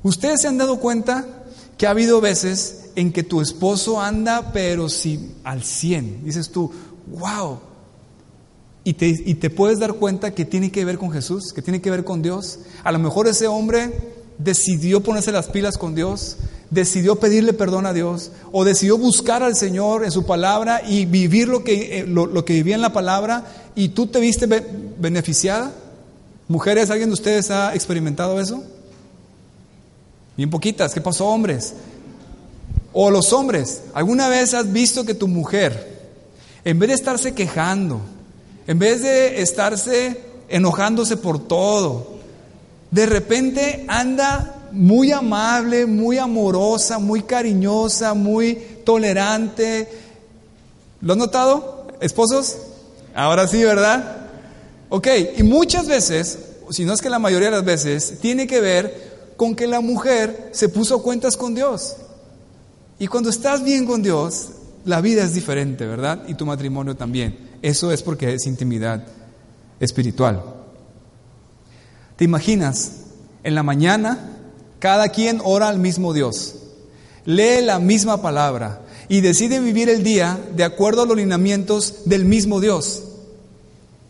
¿ustedes se han dado cuenta que ha habido veces en que tu esposo anda pero si al 100? Dices tú, wow, y te, puedes dar cuenta que tiene que ver con Jesús, que tiene que ver con Dios. A lo mejor ese hombre decidió ponerse las pilas con Dios, decidió pedirle perdón a Dios, o decidió buscar al Señor en su palabra y vivir lo que, eh, lo, que vivía en la palabra, y tú te viste beneficiada. Mujeres, ¿alguien de ustedes ha experimentado eso? Bien poquitas, ¿qué pasó hombres? O los hombres, ¿alguna vez has visto que tu mujer, en vez de estarse quejando, en vez de estarse enojándose por todo, de repente anda muy amable, muy amorosa, muy cariñosa, muy tolerante. ¿Lo han notado, esposos? Ahora sí, ¿verdad? Ok, y muchas veces, si no es que la mayoría de las veces, tiene que ver con que la mujer se puso cuentas con Dios. Y cuando estás bien con Dios, la vida es diferente, ¿verdad? Y tu matrimonio también. Eso es porque es intimidad espiritual. ¿Te imaginas? En la mañana, cada quien ora al mismo Dios, lee la misma palabra y decide vivir el día de acuerdo a los lineamientos del mismo Dios.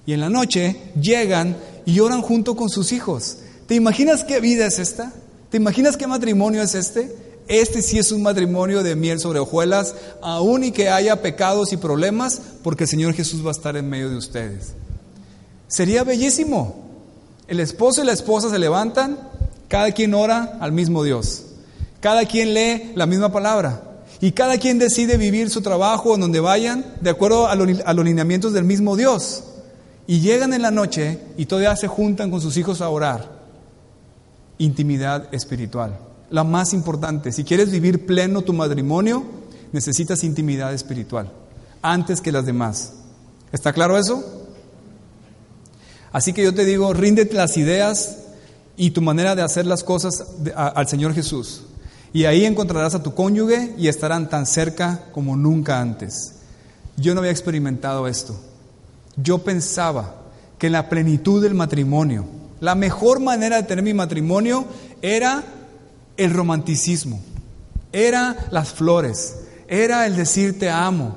Y en la noche llegan y oran junto con sus hijos. ¿Te imaginas qué vida es esta? ¿Te imaginas qué matrimonio es este? Este sí es un matrimonio de miel sobre hojuelas, aun y que haya pecados y problemas, porque el Señor Jesús va a estar en medio de ustedes. Sería bellísimo. El esposo y la esposa se levantan, cada quien ora al mismo Dios. Cada quien lee la misma palabra. Y cada quien decide vivir su trabajo en donde vayan de acuerdo a los, a los lineamientos del mismo Dios. Y llegan en la noche y todavía se juntan con sus hijos a orar. Intimidad espiritual la más importante. Si quieres vivir pleno tu matrimonio, necesitas intimidad espiritual, antes que las demás. ¿Está claro eso? Así que yo te digo, ríndete las ideas y tu manera de hacer las cosas al Señor Jesús. Y ahí encontrarás a tu cónyuge y estarán tan cerca como nunca antes. Yo no había experimentado esto. Yo pensaba que en la plenitud del matrimonio, la mejor manera de tener mi matrimonio era el romanticismo, era las flores, era el decir te amo,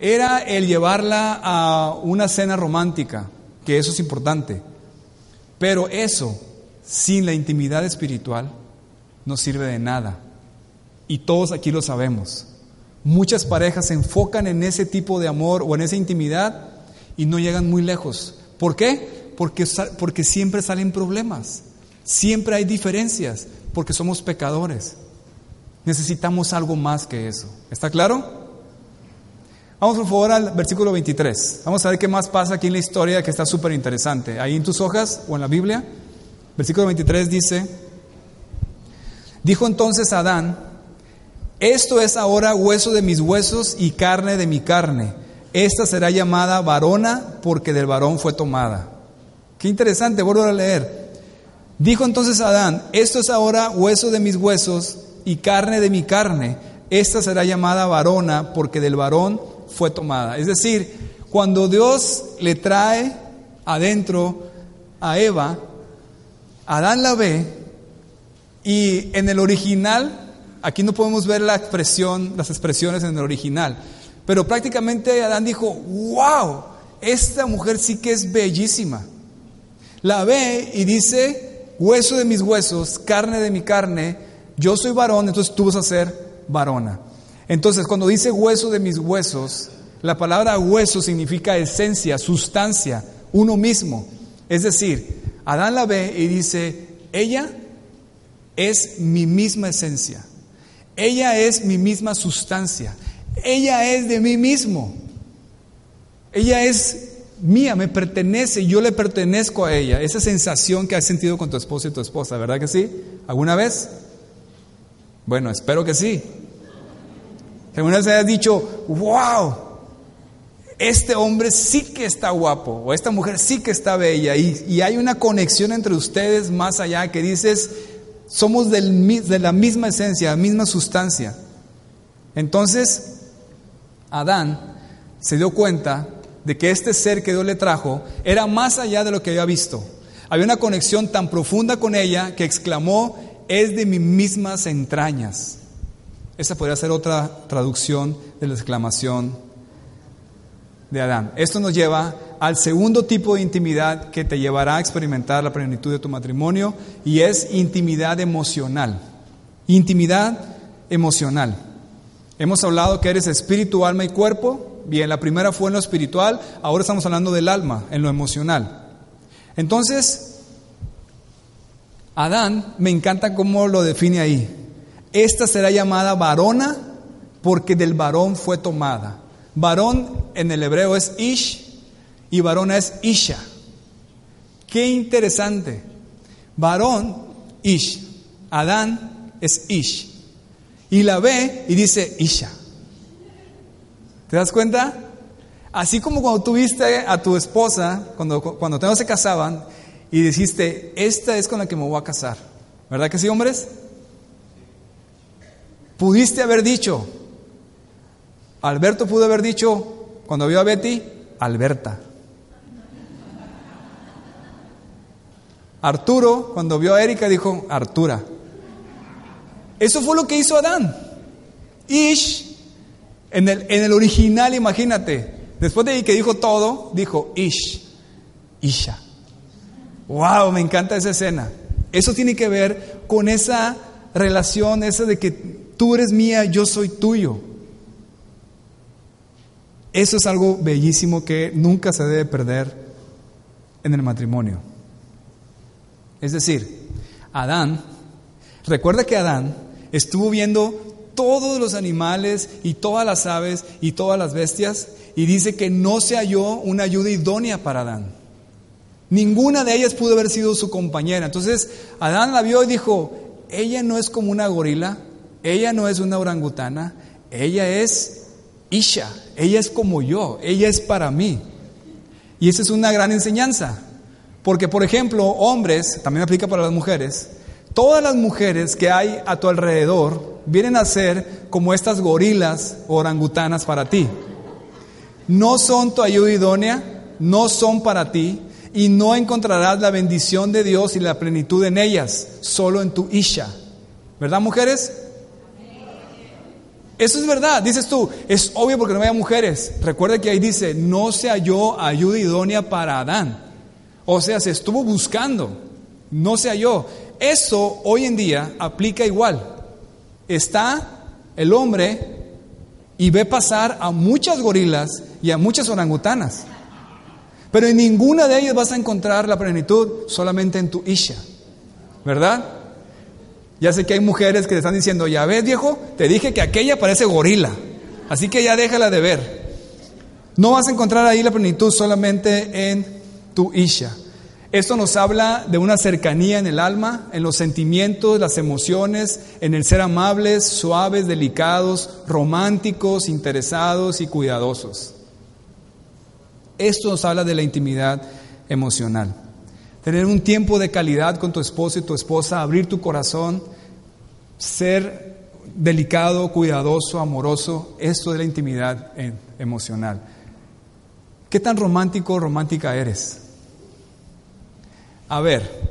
era el llevarla a una cena romántica, que eso es importante. Pero eso, sin la intimidad espiritual, no sirve de nada. Y todos aquí lo sabemos. Muchas parejas se enfocan en ese tipo de amor o en esa intimidad y no llegan muy lejos. ¿Por qué? Porque, porque siempre salen problemas, siempre hay diferencias, porque somos pecadores. Necesitamos algo más que eso. ¿Está claro? Vamos por favor al versículo 23. Vamos a ver qué más pasa aquí en la historia que está súper interesante. Ahí en tus hojas o en la Biblia, versículo 23 dice, dijo entonces Adán, esto es ahora hueso de mis huesos y carne de mi carne. Esta será llamada varona porque del varón fue tomada. Qué interesante, vuelvo a leer. Dijo entonces Adán, esto es ahora hueso de mis huesos y carne de mi carne. Esta será llamada varona porque del varón fue tomada. Es decir, cuando Dios le trae adentro a Eva, Adán la ve y en el original, aquí no podemos ver la expresión, las expresiones en el original, pero prácticamente Adán dijo, wow, esta mujer sí que es bellísima. La ve y dice, hueso de mis huesos, carne de mi carne, yo soy varón, entonces tú vas a ser varona. Entonces, cuando dice hueso de mis huesos, la palabra hueso significa esencia, sustancia, uno mismo. Es decir, Adán la ve y dice, ella es mi misma esencia, ella es mi misma sustancia, ella es de mí mismo, ella es mía, me pertenece, yo le pertenezco a ella. Esa sensación que has sentido con tu esposo y tu esposa, ¿verdad que sí? ¿Alguna vez? Bueno, espero que sí. Alguna vez hayas dicho, wow, este hombre sí que está guapo, o esta mujer sí que está bella, y, hay una conexión entre ustedes más allá que dices, somos de la misma esencia, la misma sustancia. Entonces, Adán se dio cuenta de que este ser que Dios le trajo era más allá de lo que había visto. Había una conexión tan profunda con ella que exclamó, es de mis mismas entrañas. Esa podría ser otra traducción de la exclamación de Adán. Esto nos lleva al segundo tipo de intimidad que te llevará a experimentar la plenitud de tu matrimonio y es intimidad emocional. Intimidad emocional. Hemos hablado que eres espíritu, alma y cuerpo. Bien, la primera fue en lo espiritual, ahora estamos hablando del alma, en lo emocional. Entonces, Adán, me encanta cómo lo define ahí. Esta será llamada varona porque del varón fue tomada. Varón en el hebreo es ish y varona es isha. Qué interesante. Varón, ish. Adán es ish. Y la ve y dice isha. ¿Te das cuenta? Así como cuando tuviste a tu esposa, cuando, cuando no se casaban, y dijiste, esta es con la que me voy a casar. ¿Verdad que sí, hombres? Pudiste haber dicho, Alberto pudo haber dicho, cuando vio a Betty, Alberta. Arturo, cuando vio a Erika, dijo, Artura. Eso fue lo que hizo Adán. Ish, en el, en el original, imagínate, después de que dijo todo, dijo Ish, Isha. Wow, me encanta esa escena. Eso tiene que ver con esa relación, esa de que tú eres mía, yo soy tuyo. Eso es algo bellísimo que nunca se debe perder en el matrimonio. Es decir, Adán, recuerda que Adán estuvo viendo todos los animales y todas las aves y todas las bestias y dice que no se halló una ayuda idónea para Adán. Ninguna de ellas pudo haber sido su compañera. Entonces Adán la vio y dijo, ella no es como una gorila, ella no es una orangutana, ella es Isha, ella es como yo, ella es para mí. Y esa es una gran enseñanza. Porque, por ejemplo, hombres, también aplica para las mujeres, todas las mujeres que hay a tu alrededor vienen a ser como estas gorilas o orangutanas para ti. No son tu ayuda idónea, no son para ti, y no encontrarás la bendición de Dios y la plenitud en ellas, solo en tu Isha. ¿Verdad, mujeres? Eso es verdad, dices tú, es obvio porque no había mujeres. Recuerda que ahí dice, no se halló ayuda idónea para Adán. O sea, se estuvo buscando, no se halló. Eso hoy en día aplica igual. Está el hombre y ve pasar a muchas gorilas y a muchas orangutanas. Pero en ninguna de ellas vas a encontrar la plenitud, solamente en tu Isha. ¿Verdad? Ya sé que hay mujeres que te están diciendo, ya ves viejo, te dije que aquella parece gorila, así que ya déjala de ver. No vas a encontrar ahí la plenitud solamente en tu Isha. Esto nos habla de una cercanía en el alma, en los sentimientos, las emociones, en el ser amables, suaves, delicados, románticos, interesados y cuidadosos. Esto nos habla de la intimidad emocional. Tener un tiempo de calidad con tu esposo y tu esposa, abrir tu corazón, ser delicado, cuidadoso, amoroso, esto es la intimidad emocional. ¿Qué tan romántico o romántica eres? A ver,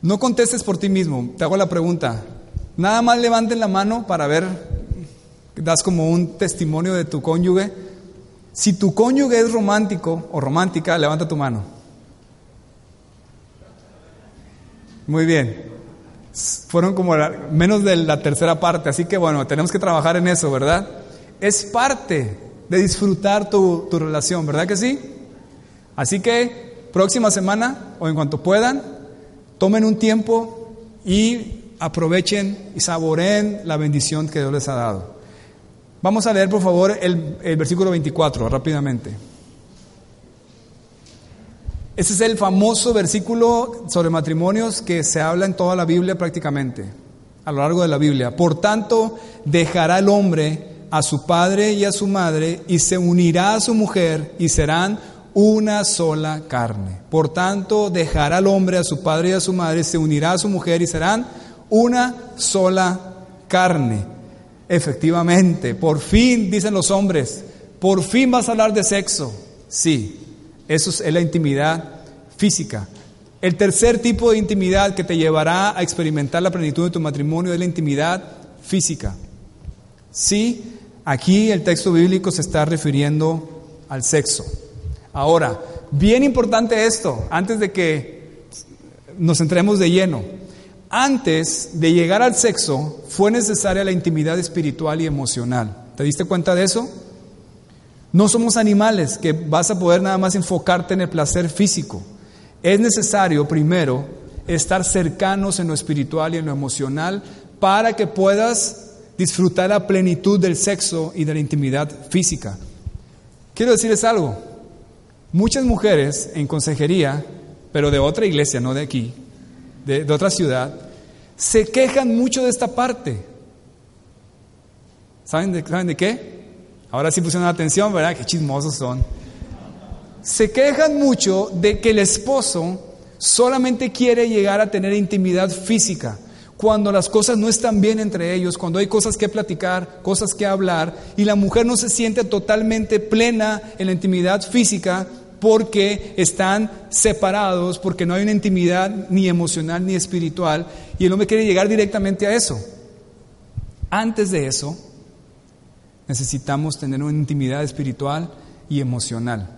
no contestes por ti mismo, te hago la pregunta. Nada más levanten la mano para ver, das como un testimonio de tu cónyuge. Si tu cónyuge es romántico o romántica, levanta tu mano. Muy bien. Fueron como menos de la tercera parte, así que bueno, tenemos que trabajar en eso, ¿verdad? Es parte de disfrutar tu, tu relación, ¿verdad que sí? Así que próxima semana o en cuanto puedan, tomen un tiempo y aprovechen y saboreen la bendición que Dios les ha dado. Vamos a leer por favor el, versículo 24 rápidamente. Ese es el famoso versículo sobre matrimonios que se habla en toda la Biblia prácticamente, a lo largo de la Biblia. Por tanto, dejará el hombre a su padre y a su madre y se unirá a su mujer y serán una sola carne. Por tanto, dejará el hombre a su padre y a su madre, se unirá a su mujer y serán una sola carne. Efectivamente, por fin, dicen los hombres, por fin vas a hablar de sexo. Sí, eso es la intimidad física. El tercer tipo de intimidad que te llevará a experimentar la plenitud de tu matrimonio es la intimidad física. Sí, aquí el texto bíblico se está refiriendo al sexo. Ahora, bien importante esto, antes de que nos entremos de lleno. Antes de llegar al sexo fue necesaria la intimidad espiritual y emocional. ¿Te diste cuenta de eso? No somos animales que vas a poder nada más enfocarte en el placer físico. Es necesario primero estar cercanos en lo espiritual y en lo emocional para que puedas disfrutar la plenitud del sexo y de la intimidad física. Quiero decirles algo. Muchas mujeres en consejería, pero de otra iglesia, no de aquí, de, otra ciudad, se quejan mucho de esta parte. ¿Saben de, ¿Saben de qué? Ahora sí pusieron atención, ¿verdad? Qué chismosos son. Se quejan mucho de que el esposo solamente quiere llegar a tener intimidad física. Cuando las cosas no están bien entre ellos, cuando hay cosas que platicar, cosas que hablar, y la mujer no se siente totalmente plena en la intimidad física porque están separados, porque no hay una intimidad ni emocional ni espiritual, y el hombre quiere llegar directamente a eso. Antes de eso, necesitamos tener una intimidad espiritual y emocional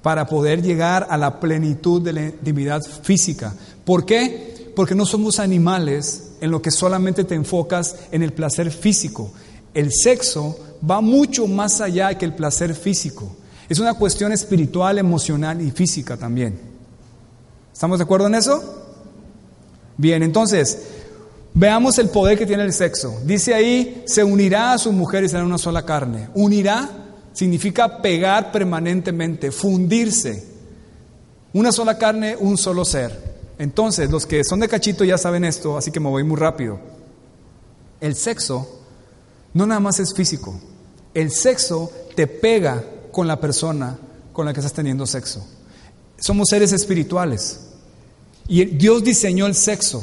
para poder llegar a la plenitud de la intimidad física. ¿Por qué? Porque no somos animales en lo que solamente te enfocas en el placer físico. El sexo va mucho más allá que el placer físico. Es una cuestión espiritual, emocional y física también. ¿Estamos de acuerdo en eso? Bien, entonces, Veamos el poder que tiene el sexo. Dice ahí, se unirá a su mujer y será una sola carne. Unirá significa pegar permanentemente, fundirse. Una sola carne, un solo ser. Entonces, los que son de cachito ya saben esto, así que me voy muy rápido. El sexo no nada más es físico. El sexo te pega con la persona con la que estás teniendo sexo. Somos seres espirituales. Y Dios diseñó el sexo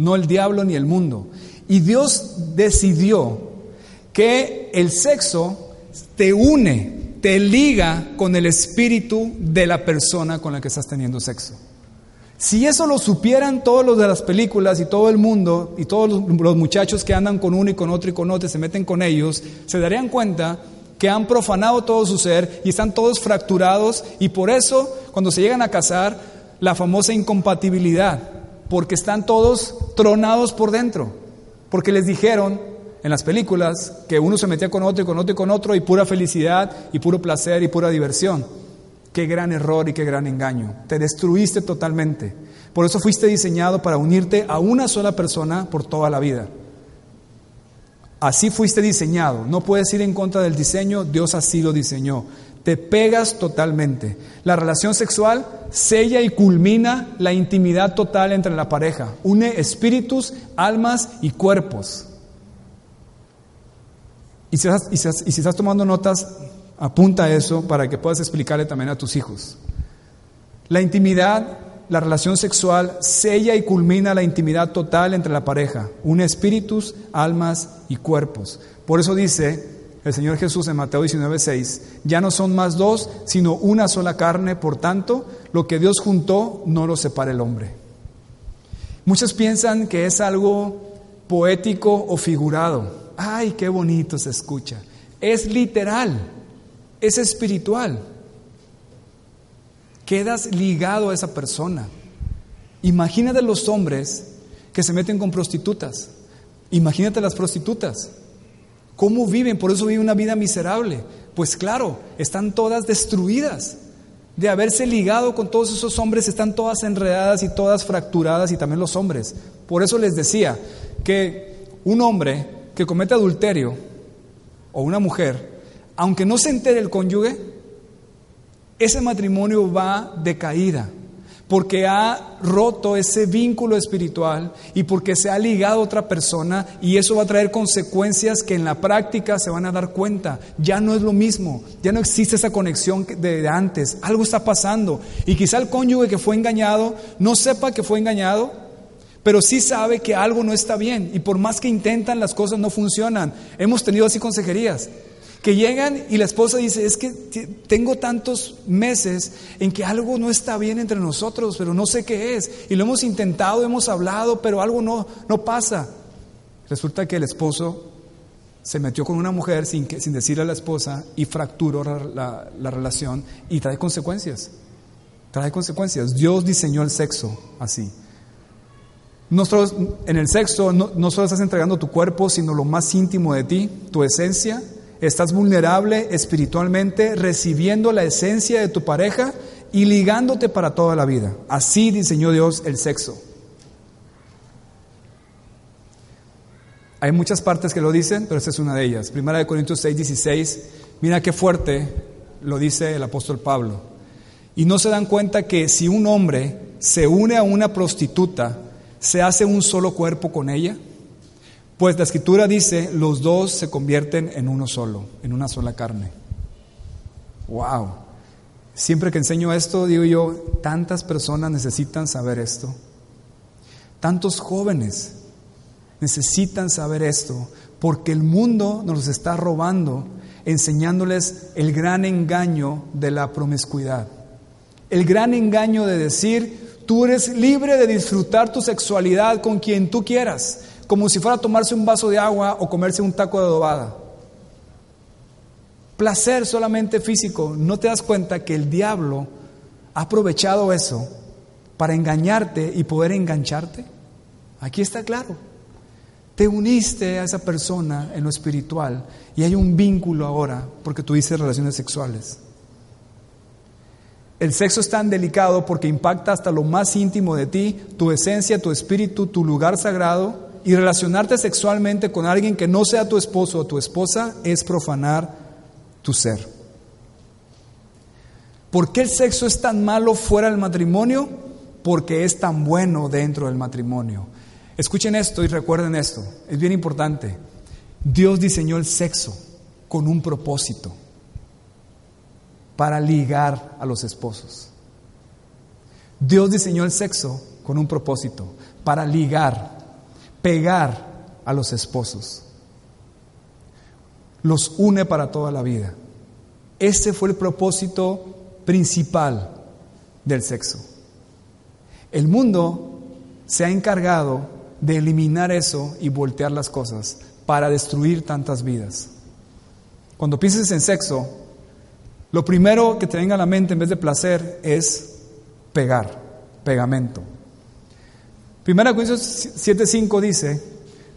no el diablo ni el mundo. Y Dios decidió que el sexo te une, te liga con el espíritu de la persona con la que estás teniendo sexo. Si eso lo supieran todos los de las películas y todo el mundo y todos los, muchachos que andan con uno y con otro y con otro se meten con ellos, se darían cuenta que han profanado todo su ser y están todos fracturados y por eso cuando se llegan a casar, la famosa incompatibilidad, porque están todos tronados por dentro, porque les dijeron en las películas que uno se metía con otro y con otro y con otro y pura felicidad y puro placer y pura diversión. Qué gran error y qué gran engaño. Te destruiste totalmente. Por eso fuiste diseñado para unirte a una sola persona por toda la vida. Así fuiste diseñado. No puedes ir en contra del diseño, Dios así lo diseñó. Te pegas totalmente. La relación sexual sella y culmina la intimidad total entre la pareja. Une espíritus, almas y cuerpos. Y si, estás, tomando notas, apunta eso para que puedas explicarle también a tus hijos. La intimidad, la relación sexual, sella y culmina la intimidad total entre la pareja. Une espíritus, almas y cuerpos. Por eso dice el Señor Jesús en Mateo 19:6, ya no son más dos, sino una sola carne, por tanto, lo que Dios juntó no lo separa el hombre. Muchos piensan que es algo poético o figurado. Ay, qué bonito se escucha. Es literal, es espiritual. Quedas ligado a esa persona. Imagínate los hombres que se meten con prostitutas. Imagínate las prostitutas. ¿Cómo viven? Por eso viven una vida miserable. Pues claro, están todas destruidas. De haberse ligado con todos esos hombres, están todas enredadas y todas fracturadas y también los hombres. Por eso les decía que un hombre que comete adulterio o una mujer, aunque no se entere el cónyuge, ese matrimonio va de caída, porque ha roto ese vínculo espiritual y porque se ha ligado a otra persona y eso va a traer consecuencias que en la práctica se van a dar cuenta. Ya no es lo mismo, ya no existe esa conexión de antes, algo está pasando y quizá el cónyuge que fue engañado no sepa que fue engañado, pero sí sabe que algo no está bien y por más que intentan las cosas no funcionan. Hemos tenido así consejerías que llegan y la esposa dice, es que tengo tantos meses en que algo no está bien entre nosotros, pero no sé qué es. Y lo hemos intentado, hemos hablado, pero algo no, no pasa. Resulta que el esposo se metió con una mujer sin, que, sin decirle a la esposa y fracturó la, la- la relación y trae consecuencias. Trae consecuencias. Dios diseñó el sexo así. Nosotros en el sexo no, no solo estás entregando tu cuerpo, sino lo más íntimo de ti, tu esencia. Estás vulnerable espiritualmente, recibiendo la esencia de tu pareja y ligándote para toda la vida. Así diseñó Dios el sexo. Hay muchas partes que lo dicen, pero esta es una de ellas. Primera de Corintios 6, 16. Mira qué fuerte lo dice el apóstol Pablo. Y no se dan cuenta que si un hombre se une a una prostituta, se hace un solo cuerpo con ella. Pues la escritura dice, los dos se convierten en uno solo, en una sola carne. Wow. Siempre que enseño esto, digo yo, tantas personas necesitan saber esto. Tantos jóvenes necesitan saber esto, porque el mundo nos está robando, enseñándoles el gran engaño de la promiscuidad. El gran engaño de decir, tú eres libre de disfrutar tu sexualidad con quien tú quieras, como si fuera a tomarse un vaso de agua o comerse un taco de adobada. Placer solamente físico. ¿No te das cuenta que el diablo ha aprovechado eso para engañarte y poder engancharte? Aquí está claro. Te uniste a esa persona en lo espiritual y hay un vínculo ahora porque tuviste relaciones sexuales. El sexo es tan delicado porque impacta hasta lo más íntimo de ti, tu esencia, tu espíritu, tu lugar sagrado. Y relacionarte sexualmente con alguien que no sea tu esposo o tu esposa es profanar tu ser. ¿Por qué el sexo es tan malo fuera del matrimonio? Porque es tan bueno dentro del matrimonio. Escuchen esto y recuerden esto, es bien importante. Dios diseñó el sexo con un propósito para ligar a los esposos. Dios diseñó el sexo con un propósito para ligar, pegar a los esposos. Los une para toda la vida. Ese fue el propósito principal del sexo. El mundo se ha encargado de eliminar eso y voltear las cosas para destruir tantas vidas. Cuando pienses en sexo, lo primero que te venga a la mente en vez de placer es pegar, pegamento. Primera Corintios 7:5 dice,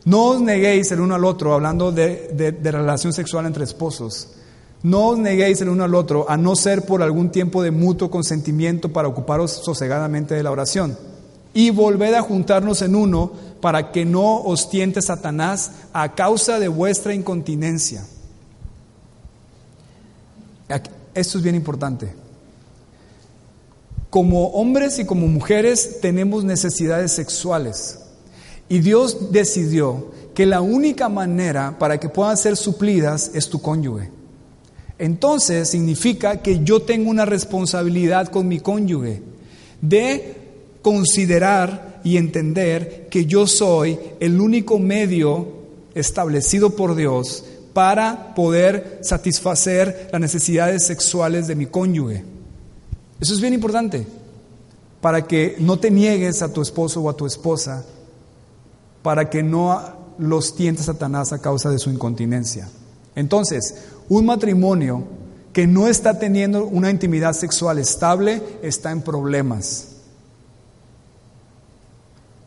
no os neguéis el uno al otro, hablando de, de, de relación sexual entre esposos, no os neguéis el uno al otro, a no ser por algún tiempo de mutuo consentimiento para ocuparos sosegadamente de la oración. y volved a juntarnos en uno para que no os tiente Satanás a causa de vuestra incontinencia. Esto es bien importante. Como hombres y como mujeres tenemos necesidades sexuales y Dios decidió que la única manera para que puedan ser suplidas es tu cónyuge. Entonces significa que yo tengo una responsabilidad con mi cónyuge de considerar y entender que yo soy el único medio establecido por Dios para poder satisfacer las necesidades sexuales de mi cónyuge. Eso es bien importante, para que no te niegues a tu esposo o a tu esposa, para que no los tientes Satanás a causa de su incontinencia. Entonces, un matrimonio que no está teniendo una intimidad sexual estable está en problemas.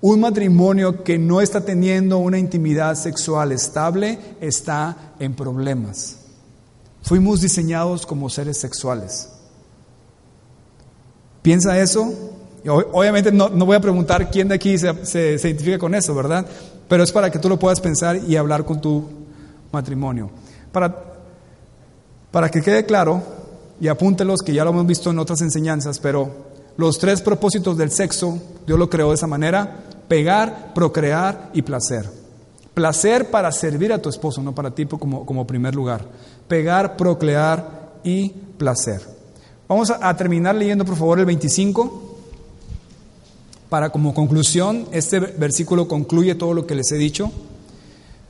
Un matrimonio que no está teniendo una intimidad sexual estable está en problemas. Fuimos diseñados como seres sexuales. ¿Piensa eso? Obviamente no, voy a preguntar quién de aquí se, se identifica con eso, ¿verdad? Pero es para que tú lo puedas pensar y hablar con tu matrimonio. Para, para que quede claro, y apúntelos que ya lo hemos visto en otras enseñanzas, pero los tres propósitos del sexo, Dios lo creó de esa manera, pegar, procrear y placer. Placer para servir a tu esposo, no para ti como, como primer lugar. Pegar, procrear y placer. Vamos a, terminar leyendo por favor el 25. Para como conclusión, este versículo concluye todo lo que les he dicho.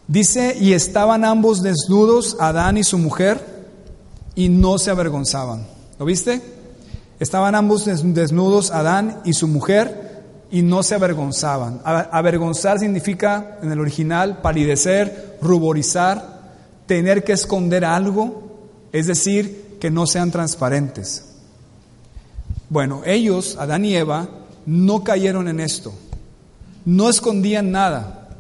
Dice, y estaban ambos desnudos, Adán y su mujer, y no se avergonzaban. ¿Lo viste? Estaban ambos desnudos, Adán y su mujer, y no se avergonzaban. Avergonzar significa, en el original, palidecer, ruborizar, tener que esconder algo, es decir, que no sean transparentes. Bueno, ellos, Adán y Eva, no cayeron en esto. No escondían nada.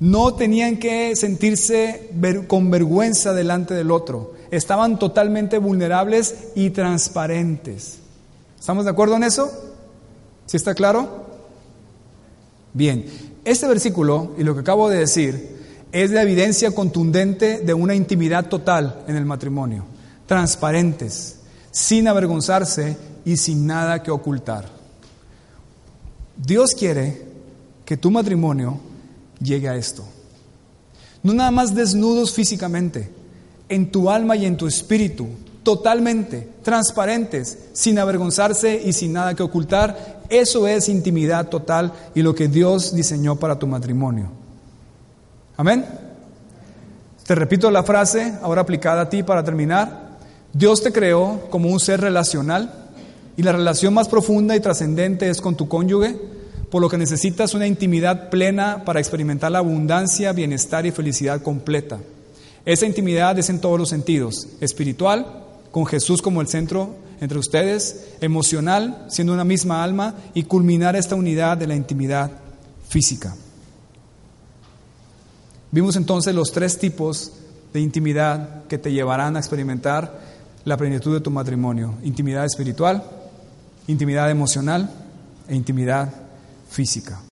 No tenían que sentirse con vergüenza delante del otro. Estaban totalmente vulnerables y transparentes. ¿Estamos de acuerdo en eso? ¿Sí está claro? Bien, este versículo y lo que acabo de decir es la evidencia contundente de una intimidad total en el matrimonio. Transparentes, sin avergonzarse y sin nada que ocultar. Dios quiere que tu matrimonio llegue a esto. No nada más desnudos físicamente, en tu alma y en tu espíritu, totalmente transparentes, sin avergonzarse y sin nada que ocultar. Eso es intimidad total y lo que Dios diseñó para tu matrimonio. Amén. Te repito la frase ahora aplicada a ti para terminar. Dios te creó como un ser relacional y la relación más profunda y trascendente es con tu cónyuge, por lo que necesitas una intimidad plena para experimentar la abundancia, bienestar y felicidad completa. Esa intimidad es en todos los sentidos, espiritual, con Jesús como el centro entre ustedes, emocional, siendo una misma alma, y culminar esta unidad de la intimidad física. Vimos entonces los tres tipos de intimidad que te llevarán a experimentar la plenitud de tu matrimonio. Intimidad espiritual, intimidad emocional e intimidad física.